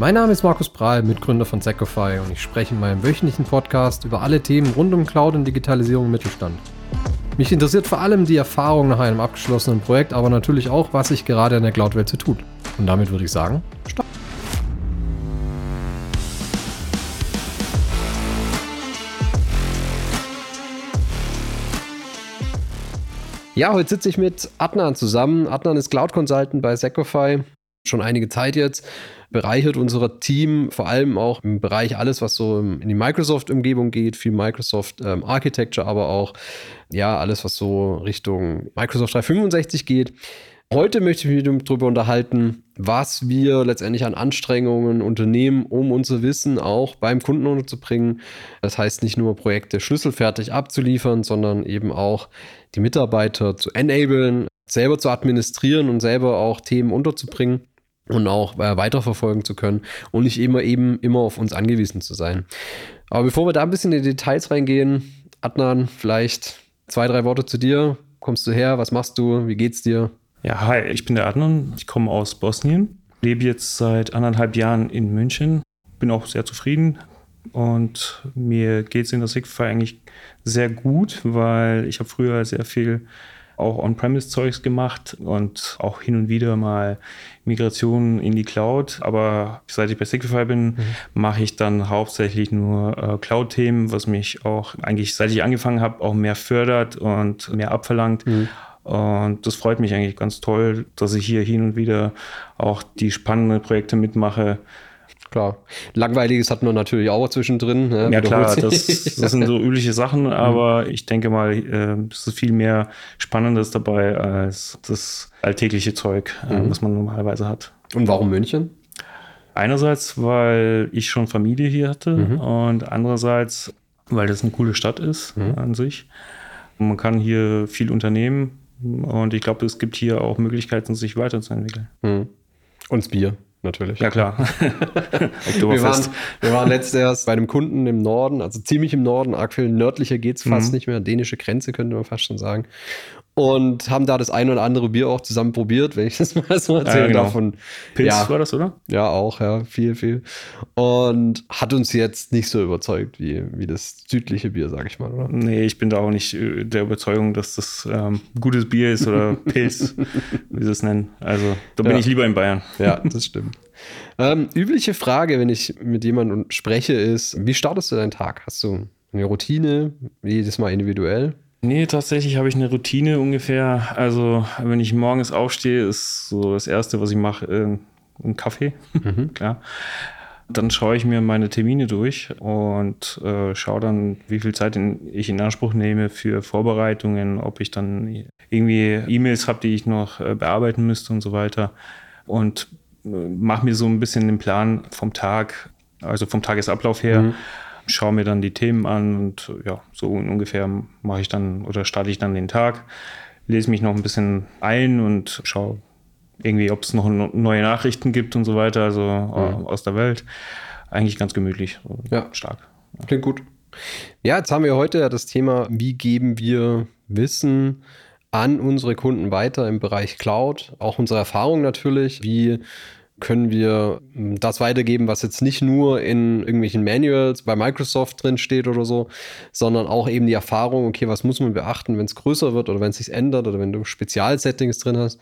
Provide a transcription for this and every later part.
Mein Name ist Markus Prahl, Mitgründer von Secofy und ich spreche in meinem wöchentlichen Podcast über alle Themen rund um Cloud und Digitalisierung im Mittelstand. Mich interessiert vor allem die Erfahrung nach einem abgeschlossenen Projekt, aber natürlich auch, was sich gerade in der Cloud-Welt so tut. Und damit würde ich sagen, stopp. Ja, heute sitze ich mit Adnan zusammen. Adnan ist Cloud Consultant bei Secofy, schon einige Zeit jetzt, bereichert unser Team, vor allem auch im Bereich alles, was so in die Microsoft-Umgebung geht, viel Microsoft ähm, Architecture, aber auch ja, alles, was so Richtung Microsoft 365 geht. Heute möchte ich mich darüber unterhalten, was wir letztendlich an Anstrengungen unternehmen, um unser Wissen auch beim Kunden unterzubringen. Das heißt nicht nur Projekte schlüsselfertig abzuliefern, sondern eben auch die Mitarbeiter zu enablen, selber zu administrieren und selber auch Themen unterzubringen und auch äh, weiterverfolgen zu können und nicht immer eben immer auf uns angewiesen zu sein. Aber bevor wir da ein bisschen in die Details reingehen, Adnan, vielleicht zwei, drei Worte zu dir. Kommst du her? Was machst du? Wie geht's dir? Ja, hi, ich bin der Adnan. Ich komme aus Bosnien, lebe jetzt seit anderthalb Jahren in München, bin auch sehr zufrieden und mir geht es in der Sigfy eigentlich sehr gut, weil ich habe früher sehr viel auch On-Premise-Zeugs gemacht und auch hin und wieder mal Migration in die Cloud. Aber seit ich bei Signify bin, mhm. mache ich dann hauptsächlich nur äh, Cloud-Themen, was mich auch eigentlich, seit ich angefangen habe, auch mehr fördert und mehr abverlangt. Mhm. Und das freut mich eigentlich ganz toll, dass ich hier hin und wieder auch die spannenden Projekte mitmache, klar. Langweiliges hat man natürlich auch zwischendrin. Ne? Ja, klar, das, das, sind so übliche Sachen, mhm. aber ich denke mal, äh, es ist viel mehr Spannendes dabei als das alltägliche Zeug, äh, mhm. was man normalerweise hat. Und warum München? Einerseits, weil ich schon Familie hier hatte mhm. und andererseits, weil das eine coole Stadt ist mhm. an sich. Man kann hier viel unternehmen und ich glaube, es gibt hier auch Möglichkeiten, sich weiterzuentwickeln. Mhm. Und das Bier natürlich. Ja, klar. wir, waren, wir waren letztes erst bei einem Kunden im Norden, also ziemlich im Norden, arg viel nördlicher geht es fast mhm. nicht mehr. Dänische Grenze könnte man fast schon sagen und haben da das ein oder andere Bier auch zusammen probiert, wenn ich das mal so erzählen ja, genau. darf. Und, Pilz ja, war das, oder? Ja, auch, ja, viel, viel. Und hat uns jetzt nicht so überzeugt wie, wie das südliche Bier, sag ich mal, oder? Nee, ich bin da auch nicht äh, der Überzeugung, dass das ähm, gutes Bier ist oder Pilz, wie sie es nennen. Also da bin ja. ich lieber in Bayern. Ja, das stimmt. ähm, übliche Frage, wenn ich mit jemandem spreche, ist, wie startest du deinen Tag? Hast du eine Routine, jedes Mal individuell? Nee, tatsächlich habe ich eine Routine ungefähr. Also, wenn ich morgens aufstehe, ist so das Erste, was ich mache, äh, ein Kaffee. Mhm. Klar. Dann schaue ich mir meine Termine durch und äh, schaue dann, wie viel Zeit in, ich in Anspruch nehme für Vorbereitungen, ob ich dann irgendwie E-Mails habe, die ich noch äh, bearbeiten müsste und so weiter. Und äh, mache mir so ein bisschen den Plan vom Tag, also vom Tagesablauf her. Mhm schaue mir dann die Themen an und ja, so ungefähr mache ich dann oder starte ich dann den Tag, lese mich noch ein bisschen ein und schaue irgendwie, ob es noch neue Nachrichten gibt und so weiter, also mhm. aus der Welt. Eigentlich ganz gemütlich, ja. stark. Ja. Klingt gut. Ja, jetzt haben wir heute das Thema, wie geben wir Wissen an unsere Kunden weiter im Bereich Cloud, auch unsere Erfahrung natürlich, wie können wir hm, das weitergeben, was jetzt nicht nur in irgendwelchen Manuals bei Microsoft drin steht oder so, sondern auch eben die Erfahrung, okay, was muss man beachten, wenn es größer wird oder wenn es sich ändert oder wenn du Spezialsettings drin hast.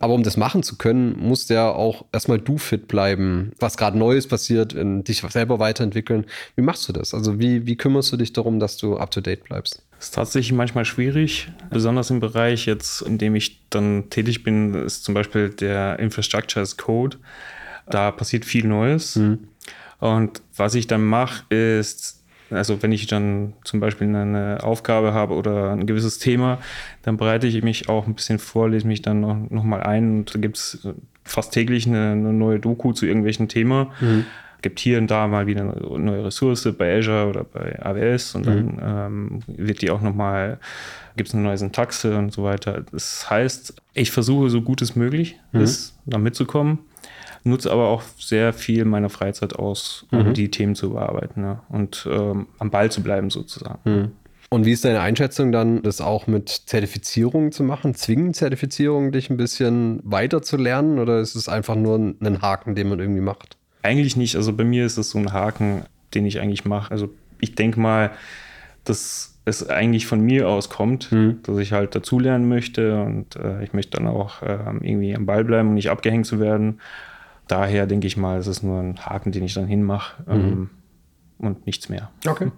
Aber um das machen zu können, muss ja auch erstmal du fit bleiben, was gerade Neues passiert, dich selber weiterentwickeln. Wie machst du das? Also wie, wie kümmerst du dich darum, dass du up to date bleibst? Das ist tatsächlich manchmal schwierig, besonders im Bereich jetzt, in dem ich dann tätig bin, ist zum Beispiel der Infrastructure as Code. Da passiert viel Neues. Mhm. Und was ich dann mache, ist, also wenn ich dann zum Beispiel eine Aufgabe habe oder ein gewisses Thema, dann bereite ich mich auch ein bisschen vor, lese mich dann noch, noch mal ein und da gibt es fast täglich eine, eine, neue Doku zu irgendwelchen Thema. Mhm gibt hier und da mal wieder eine neue Ressource bei Azure oder bei AWS und dann mhm. ähm, wird die auch nochmal, gibt es eine neue Syntaxe und so weiter. Das heißt, ich versuche so gut es möglich mhm. ist, da mitzukommen, nutze aber auch sehr viel meiner Freizeit aus, um mhm. die Themen zu bearbeiten ne? und ähm, am Ball zu bleiben sozusagen. Mhm. Und wie ist deine Einschätzung dann, das auch mit Zertifizierungen zu machen? Zwingen Zertifizierungen dich ein bisschen weiter zu lernen oder ist es einfach nur ein Haken, den man irgendwie macht? Eigentlich nicht. Also bei mir ist das so ein Haken, den ich eigentlich mache. Also ich denke mal, dass es eigentlich von mir aus kommt, mhm. dass ich halt dazulernen möchte und äh, ich möchte dann auch äh, irgendwie am Ball bleiben und nicht abgehängt zu werden. Daher denke ich mal, es ist nur ein Haken, den ich dann hinmache mhm. ähm, und nichts mehr. Okay.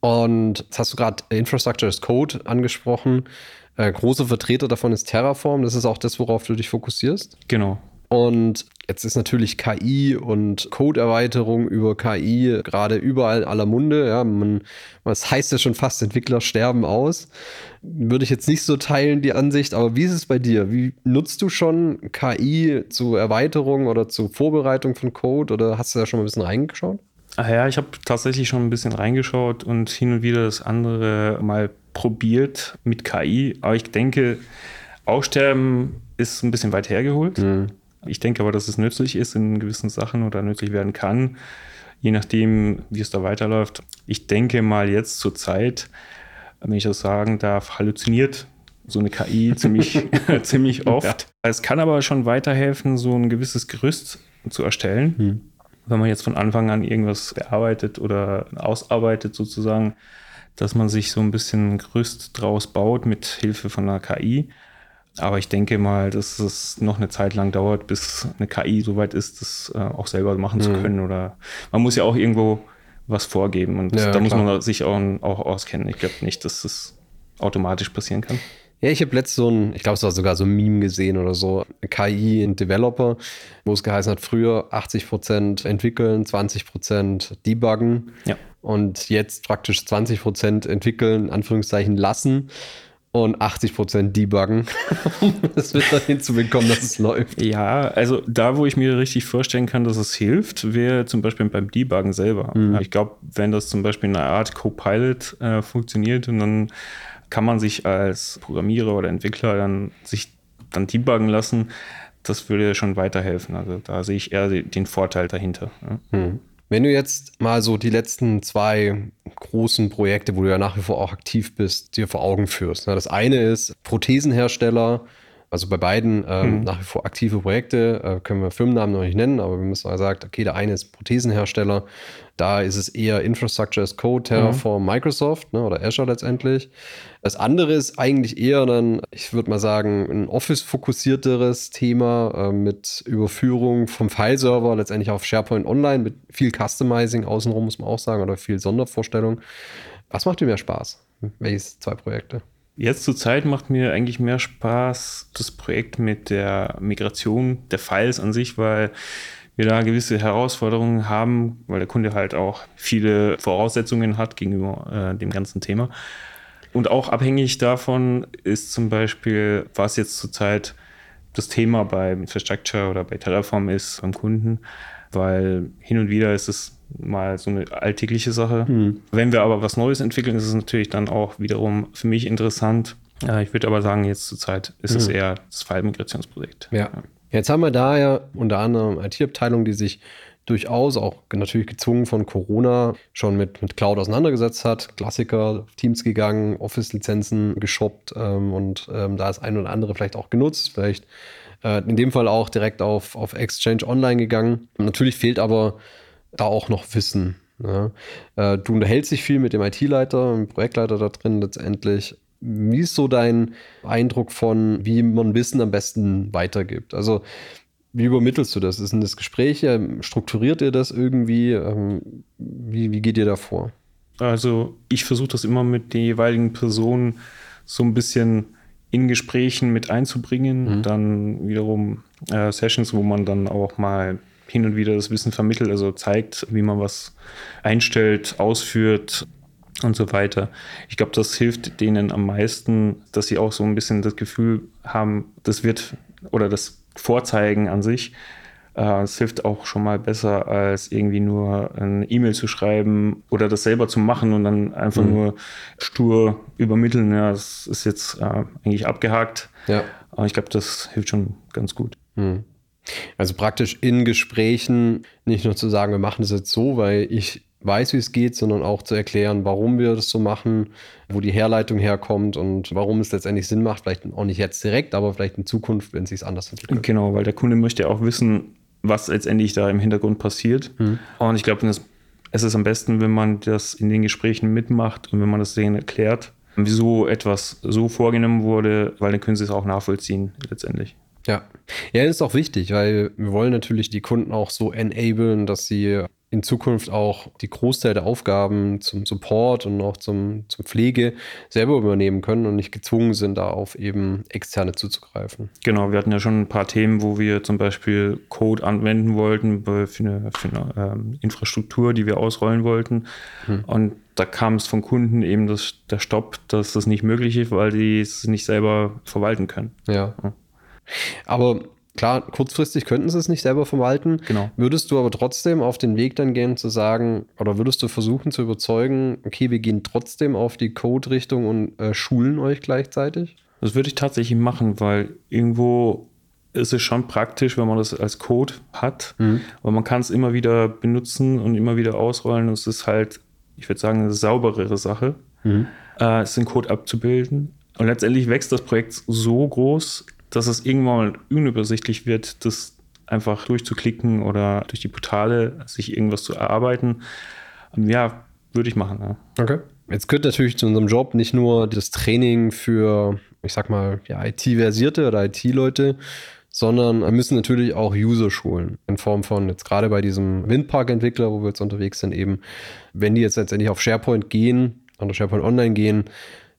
Und jetzt hast du gerade Infrastructure as Code angesprochen. Äh, große Vertreter davon ist Terraform. Das ist auch das, worauf du dich fokussierst. Genau. Und jetzt ist natürlich KI und Codeerweiterung über KI gerade überall aller Munde. Ja, man, was heißt ja schon fast, Entwickler sterben aus. Würde ich jetzt nicht so teilen, die Ansicht, aber wie ist es bei dir? Wie nutzt du schon KI zur Erweiterung oder zur Vorbereitung von Code oder hast du da schon mal ein bisschen reingeschaut? Ach ja, ich habe tatsächlich schon ein bisschen reingeschaut und hin und wieder das andere mal probiert mit KI. Aber ich denke, Aussterben ist ein bisschen weit hergeholt. Mhm. Ich denke aber, dass es nützlich ist in gewissen Sachen oder nützlich werden kann, je nachdem, wie es da weiterläuft. Ich denke mal jetzt zur Zeit, wenn ich das sagen darf, halluziniert so eine KI ziemlich, ziemlich oft. Ja. Es kann aber schon weiterhelfen, so ein gewisses Gerüst zu erstellen. Hm. Wenn man jetzt von Anfang an irgendwas bearbeitet oder ausarbeitet sozusagen, dass man sich so ein bisschen Gerüst draus baut mit Hilfe von einer KI aber ich denke mal, dass es noch eine Zeit lang dauert, bis eine KI soweit ist, das äh, auch selber machen mhm. zu können. Oder man muss ja auch irgendwo was vorgeben und ja, da muss man sich auch, auch auskennen. Ich glaube nicht, dass das automatisch passieren kann. Ja, ich habe letztens so ein, ich glaube, es war sogar so ein Meme gesehen oder so, KI in Developer, wo es geheißen hat, früher 80% entwickeln, 20% debuggen ja. und jetzt praktisch 20% entwickeln, Anführungszeichen lassen und 80% debuggen. das wird dann hinzubekommen, dass es läuft. Ja, also da, wo ich mir richtig vorstellen kann, dass es hilft, wäre zum Beispiel beim Debuggen selber. Mhm. Ich glaube, wenn das zum Beispiel in einer Art Copilot äh, funktioniert und dann kann man sich als Programmierer oder Entwickler dann sich dann debuggen lassen, das würde schon weiterhelfen. Also da sehe ich eher den Vorteil dahinter. Mhm. Wenn du jetzt mal so die letzten zwei großen Projekte, wo du ja nach wie vor auch aktiv bist, dir vor Augen führst. Ne? Das eine ist Prothesenhersteller, also bei beiden ähm, mhm. nach wie vor aktive Projekte, äh, können wir Firmennamen noch nicht nennen, aber wir müssen mal sagen, okay, der eine ist Prothesenhersteller, da ist es eher Infrastructure as Code, Terraform, mhm. Microsoft ne, oder Azure letztendlich. Das andere ist eigentlich eher dann, ich würde mal sagen, ein Office-fokussierteres Thema äh, mit Überführung vom File-Server letztendlich auf SharePoint Online mit viel Customizing außenrum, muss man auch sagen, oder viel Sondervorstellung. Was macht dir mehr Spaß? Welches zwei Projekte? Jetzt zur Zeit macht mir eigentlich mehr Spaß das Projekt mit der Migration der Files an sich, weil wir da gewisse Herausforderungen haben, weil der Kunde halt auch viele Voraussetzungen hat gegenüber äh, dem ganzen Thema. Und auch abhängig davon ist zum Beispiel, was jetzt zurzeit das Thema bei Infrastructure oder bei Terraform ist beim Kunden, weil hin und wieder ist es mal so eine alltägliche Sache. Mhm. Wenn wir aber was Neues entwickeln, ist es natürlich dann auch wiederum für mich interessant. Ich würde aber sagen, jetzt zur Zeit ist mhm. es eher das File-Migrationsprojekt. Ja. ja. Jetzt haben wir da ja unter anderem IT-Abteilung, die sich durchaus auch natürlich gezwungen von Corona schon mit, mit Cloud auseinandergesetzt hat. Klassiker, Teams gegangen, Office-Lizenzen geshoppt ähm, und ähm, da ist ein oder andere vielleicht auch genutzt. Vielleicht in dem Fall auch direkt auf, auf Exchange Online gegangen. Natürlich fehlt aber da auch noch Wissen. Ja. Äh, du unterhältst dich viel mit dem IT-Leiter, dem Projektleiter da drin letztendlich. Wie ist so dein Eindruck von, wie man Wissen am besten weitergibt? Also, wie übermittelst du das? Ist das Gespräche? Strukturiert ihr das irgendwie? Ähm, wie, wie geht ihr da vor? Also, ich versuche das immer mit den jeweiligen Personen so ein bisschen in Gesprächen mit einzubringen. Mhm. Dann wiederum äh, Sessions, wo man dann auch mal hin und wieder das Wissen vermittelt, also zeigt, wie man was einstellt, ausführt und so weiter. Ich glaube, das hilft denen am meisten, dass sie auch so ein bisschen das Gefühl haben, das wird oder das Vorzeigen an sich. Äh, es hilft auch schon mal besser, als irgendwie nur eine E-Mail zu schreiben oder das selber zu machen und dann einfach mhm. nur stur übermitteln. Ja, das ist jetzt äh, eigentlich abgehakt. Ja. Aber ich glaube, das hilft schon ganz gut. Mhm. Also praktisch in Gesprächen nicht nur zu sagen, wir machen das jetzt so, weil ich weiß, wie es geht, sondern auch zu erklären, warum wir das so machen, wo die Herleitung herkommt und warum es letztendlich Sinn macht. Vielleicht auch nicht jetzt direkt, aber vielleicht in Zukunft, wenn es sich anders entwickelt. Genau, weil der Kunde möchte auch wissen, was letztendlich da im Hintergrund passiert. Mhm. Und ich glaube, es ist am besten, wenn man das in den Gesprächen mitmacht und wenn man das denen erklärt, wieso etwas so vorgenommen wurde, weil dann können sie es auch nachvollziehen letztendlich. Ja. Ja, das ist auch wichtig, weil wir wollen natürlich die Kunden auch so enablen, dass sie in Zukunft auch die Großteil der Aufgaben zum Support und auch zum, zum Pflege selber übernehmen können und nicht gezwungen sind, da auf eben externe zuzugreifen. Genau, wir hatten ja schon ein paar Themen, wo wir zum Beispiel Code anwenden wollten für eine, für eine ähm, Infrastruktur, die wir ausrollen wollten. Hm. Und da kam es von Kunden eben das, der Stopp, dass das nicht möglich ist, weil die es nicht selber verwalten können. Ja. ja. Aber Klar, kurzfristig könnten sie es nicht selber verwalten. Genau. Würdest du aber trotzdem auf den Weg dann gehen, zu sagen, oder würdest du versuchen zu überzeugen, okay, wir gehen trotzdem auf die Code-Richtung und äh, schulen euch gleichzeitig? Das würde ich tatsächlich machen, weil irgendwo ist es schon praktisch, wenn man das als Code hat, mhm. weil man kann es immer wieder benutzen und immer wieder ausrollen. Und es ist halt, ich würde sagen, eine sauberere Sache, mhm. äh, es in Code abzubilden. Und letztendlich wächst das Projekt so groß, dass es irgendwann mal unübersichtlich wird, das einfach durchzuklicken oder durch die Portale sich irgendwas zu erarbeiten. Ja, würde ich machen. Ja. Okay. Jetzt gehört natürlich zu unserem Job nicht nur das Training für, ich sag mal, ja, IT-Versierte oder IT-Leute, sondern wir müssen natürlich auch User schulen. In Form von jetzt gerade bei diesem Windpark-Entwickler, wo wir jetzt unterwegs sind, eben, wenn die jetzt letztendlich auf SharePoint gehen, oder SharePoint Online gehen,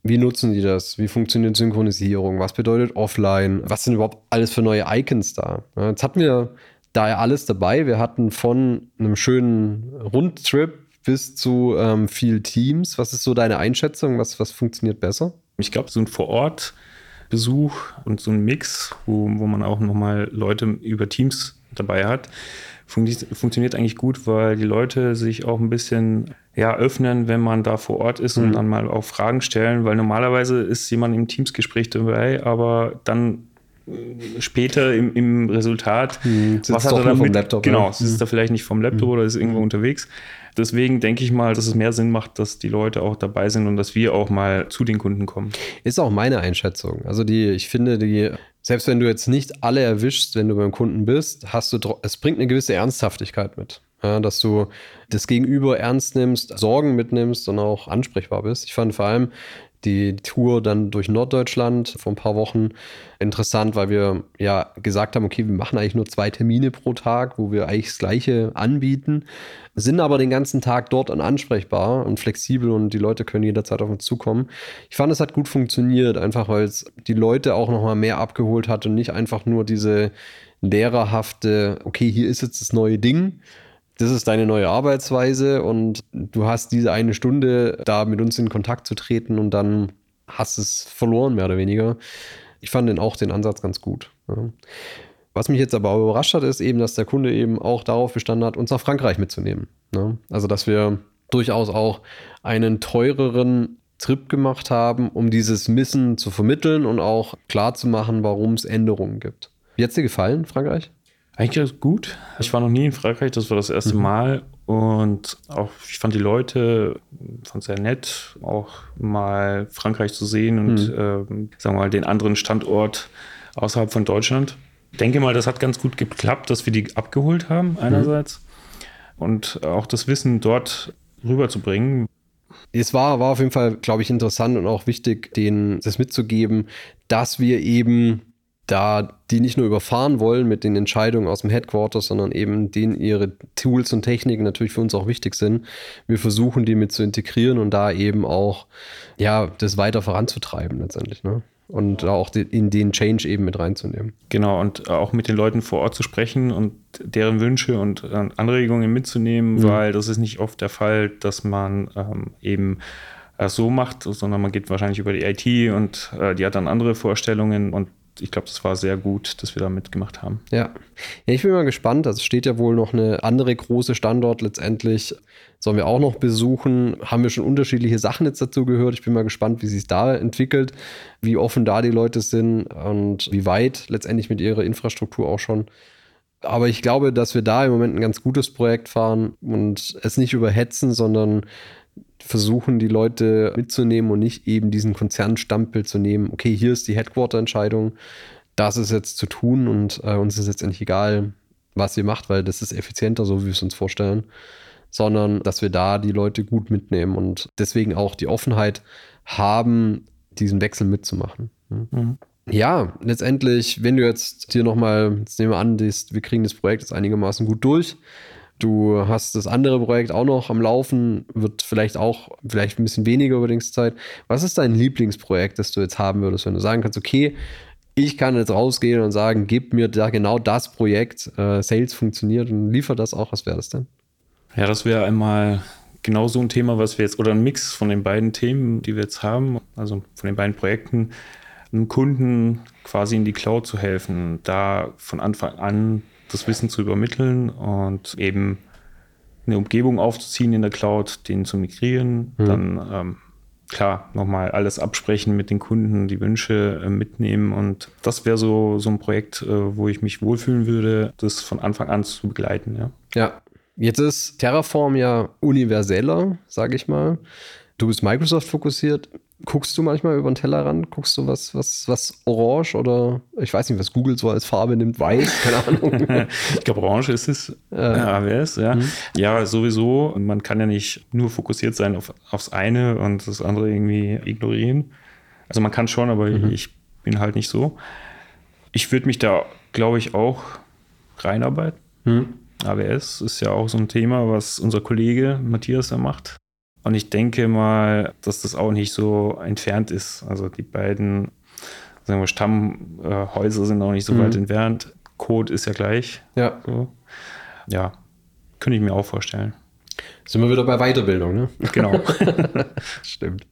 wie nutzen die das? Wie funktioniert Synchronisierung? Was bedeutet offline? Was sind überhaupt alles für neue Icons da? Jetzt hatten wir da ja alles dabei. Wir hatten von einem schönen Rundtrip bis zu ähm, viel Teams. Was ist so deine Einschätzung? Was, was funktioniert besser? Ich glaube, so ein Vorort-Besuch und so ein Mix, wo, wo man auch nochmal Leute über Teams dabei hat, funktioniert eigentlich gut, weil die Leute sich auch ein bisschen ja, öffnen, wenn man da vor Ort ist mhm. und dann mal auch Fragen stellen, weil normalerweise ist jemand im Teamsgespräch dabei, aber dann äh, später im, im Resultat, hm, was hat er damit? Vom Laptop, genau, ja. sitzt mhm. er vielleicht nicht vom Laptop mhm. oder ist irgendwo mhm. unterwegs. Deswegen denke ich mal, dass es mehr Sinn macht, dass die Leute auch dabei sind und dass wir auch mal zu den Kunden kommen. Ist auch meine Einschätzung. Also die, ich finde, die, selbst wenn du jetzt nicht alle erwischst, wenn du beim Kunden bist, hast du, es bringt eine gewisse Ernsthaftigkeit mit. Ja, dass du das Gegenüber ernst nimmst, Sorgen mitnimmst und auch ansprechbar bist. Ich fand vor allem die Tour dann durch Norddeutschland vor ein paar Wochen interessant, weil wir ja gesagt haben, okay, wir machen eigentlich nur zwei Termine pro Tag, wo wir eigentlich das Gleiche anbieten, sind aber den ganzen Tag dort und ansprechbar und flexibel und die Leute können jederzeit auf uns zukommen. Ich fand, es hat gut funktioniert, einfach weil es die Leute auch nochmal mehr abgeholt hat und nicht einfach nur diese lehrerhafte, okay, hier ist jetzt das neue Ding, das ist deine neue Arbeitsweise und du hast diese eine Stunde, da mit uns in Kontakt zu treten und dann hast es verloren, mehr oder weniger. Ich fand den auch den Ansatz ganz gut. Ja. Was mich jetzt aber auch überrascht hat, ist eben, dass der Kunde eben auch darauf bestanden hat, uns nach Frankreich mitzunehmen. Ne? Also, dass wir durchaus auch einen teureren Trip gemacht haben, um dieses Missen zu vermitteln und auch klarzumachen, warum es Änderungen gibt. Wie hat es dir gefallen, Frankreich? Eigentlich gut. Ich war noch nie in Frankreich, das war das erste mhm. Mal. Und auch, ich fand die Leute fand sehr nett, auch mal Frankreich zu sehen und mhm. äh, sagen wir mal den anderen Standort außerhalb von Deutschland. Ich denke mal, das hat ganz gut geklappt, dass wir die abgeholt haben, einerseits. Mhm. Und auch das Wissen dort rüberzubringen. Es war, war auf jeden Fall, glaube ich, interessant und auch wichtig, denen das mitzugeben, dass wir eben da die nicht nur überfahren wollen mit den Entscheidungen aus dem Headquarter, sondern eben denen ihre Tools und Techniken natürlich für uns auch wichtig sind. Wir versuchen die mit zu integrieren und da eben auch ja das weiter voranzutreiben letztendlich. Ne? Und auch in den Change eben mit reinzunehmen. Genau, und auch mit den Leuten vor Ort zu sprechen und deren Wünsche und äh, Anregungen mitzunehmen, mhm. weil das ist nicht oft der Fall, dass man ähm, eben so macht, sondern man geht wahrscheinlich über die IT und äh, die hat dann andere Vorstellungen und ich glaube, das war sehr gut, dass wir da mitgemacht haben. Ja. ja, ich bin mal gespannt. Also es steht ja wohl noch eine andere große Standort letztendlich. Sollen wir auch noch besuchen? Haben wir schon unterschiedliche Sachen jetzt dazu gehört? Ich bin mal gespannt, wie sich da entwickelt, wie offen da die Leute sind und wie weit letztendlich mit ihrer Infrastruktur auch schon. Aber ich glaube, dass wir da im Moment ein ganz gutes Projekt fahren und es nicht überhetzen, sondern versuchen, die Leute mitzunehmen und nicht eben diesen Konzernstampel zu nehmen. Okay, hier ist die Headquarter-Entscheidung, das ist jetzt zu tun und äh, uns ist jetzt endlich egal, was ihr macht, weil das ist effizienter, so wie wir es uns vorstellen, sondern dass wir da die Leute gut mitnehmen und deswegen auch die Offenheit haben, diesen Wechsel mitzumachen. Mhm. Ja, letztendlich, wenn du jetzt dir nochmal, jetzt nehmen wir an, wir kriegen das Projekt jetzt einigermaßen gut durch. Du hast das andere Projekt auch noch am Laufen, wird vielleicht auch, vielleicht ein bisschen weniger Überdingszeit. Was ist dein Lieblingsprojekt, das du jetzt haben würdest, wenn du sagen kannst, okay, ich kann jetzt rausgehen und sagen, gib mir da genau das Projekt, äh, Sales funktioniert und liefert das auch, was wäre das denn? Ja, das wäre einmal genau so ein Thema, was wir jetzt, oder ein Mix von den beiden Themen, die wir jetzt haben, also von den beiden Projekten, einem Kunden quasi in die Cloud zu helfen, da von Anfang an das Wissen zu übermitteln und eben eine Umgebung aufzuziehen in der Cloud, den zu migrieren, mhm. dann ähm, klar nochmal alles absprechen mit den Kunden, die Wünsche äh, mitnehmen und das wäre so, so ein Projekt, äh, wo ich mich wohlfühlen würde, das von Anfang an zu begleiten. Ja, ja. jetzt ist Terraform ja universeller, sage ich mal. Du bist Microsoft fokussiert. Guckst du manchmal über den Tellerrand? Guckst du was, was, was orange oder ich weiß nicht, was Google so als Farbe nimmt, weiß, keine Ahnung. ich glaube, orange ist es. Äh, AWS, ja. Mhm. Ja, sowieso. Man kann ja nicht nur fokussiert sein auf, aufs eine und das andere irgendwie ignorieren. Also man kann schon, aber mhm. ich bin halt nicht so. Ich würde mich da, glaube ich, auch reinarbeiten. Mhm. AWS ist ja auch so ein Thema, was unser Kollege Matthias da macht. Und ich denke mal, dass das auch nicht so entfernt ist. Also die beiden sagen wir, Stammhäuser sind auch nicht so mhm. weit entfernt. Code ist ja gleich. Ja. So. Ja, könnte ich mir auch vorstellen. Sind wir wieder bei Weiterbildung, ne? Genau. Stimmt.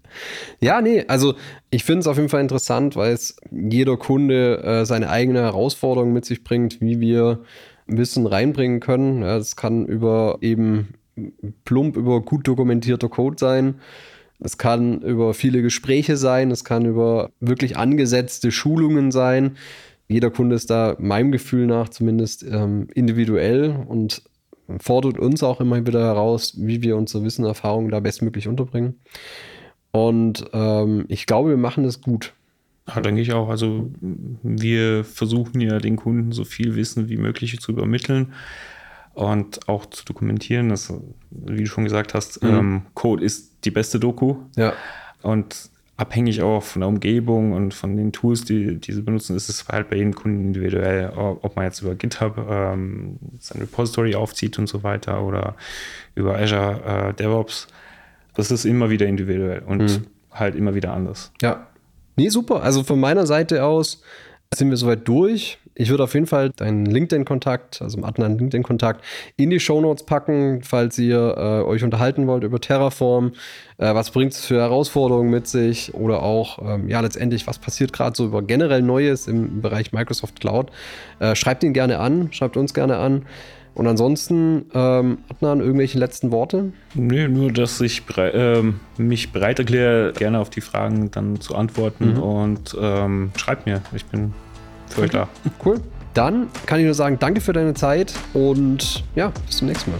Ja, nee, also ich finde es auf jeden Fall interessant, weil es jeder Kunde äh, seine eigene Herausforderung mit sich bringt, wie wir Wissen reinbringen können. Ja, das kann über eben plump über gut dokumentierter Code sein. Es kann über viele Gespräche sein, es kann über wirklich angesetzte Schulungen sein. Jeder Kunde ist da meinem Gefühl nach zumindest ähm, individuell und fordert uns auch immer wieder heraus, wie wir unsere Wissen und Erfahrungen da bestmöglich unterbringen. Und ähm, ich glaube, wir machen das gut. Ja, denke ich auch. Also wir versuchen ja den Kunden so viel Wissen wie möglich zu übermitteln und auch zu dokumentieren. Das, wie du schon gesagt hast, mhm. ähm, Code ist die beste Doku. Ja. Und abhängig auch von der Umgebung und von den Tools, die, die sie benutzen, ist es halt bei jedem Kunden individuell, ob man jetzt über GitHub ähm, sein Repository aufzieht und so weiter oder über Azure äh, DevOps. Das ist immer wieder individuell und mhm. halt immer wieder anders. Ja. Nee, super. Also von meiner Seite aus sind wir soweit durch. Ich würde auf jeden Fall deinen LinkedIn-Kontakt, also Adnan LinkedIn-Kontakt, in die Shownotes packen, falls ihr äh, euch unterhalten wollt über Terraform. Äh, was bringt es für Herausforderungen mit sich? Oder auch, ähm, ja, letztendlich, was passiert gerade so über generell Neues im Bereich Microsoft Cloud? Äh, schreibt ihn gerne an, schreibt uns gerne an. Und ansonsten, ähm, Adnan, irgendwelche letzten Worte? Nee, nur, dass ich berei äh, mich bereit erkläre, gerne auf die Fragen dann zu antworten mhm. und ähm, schreibt mir. Ich bin euch da. Cool. Dann kann ich nur sagen, danke für deine Zeit und ja, bis zum nächsten Mal.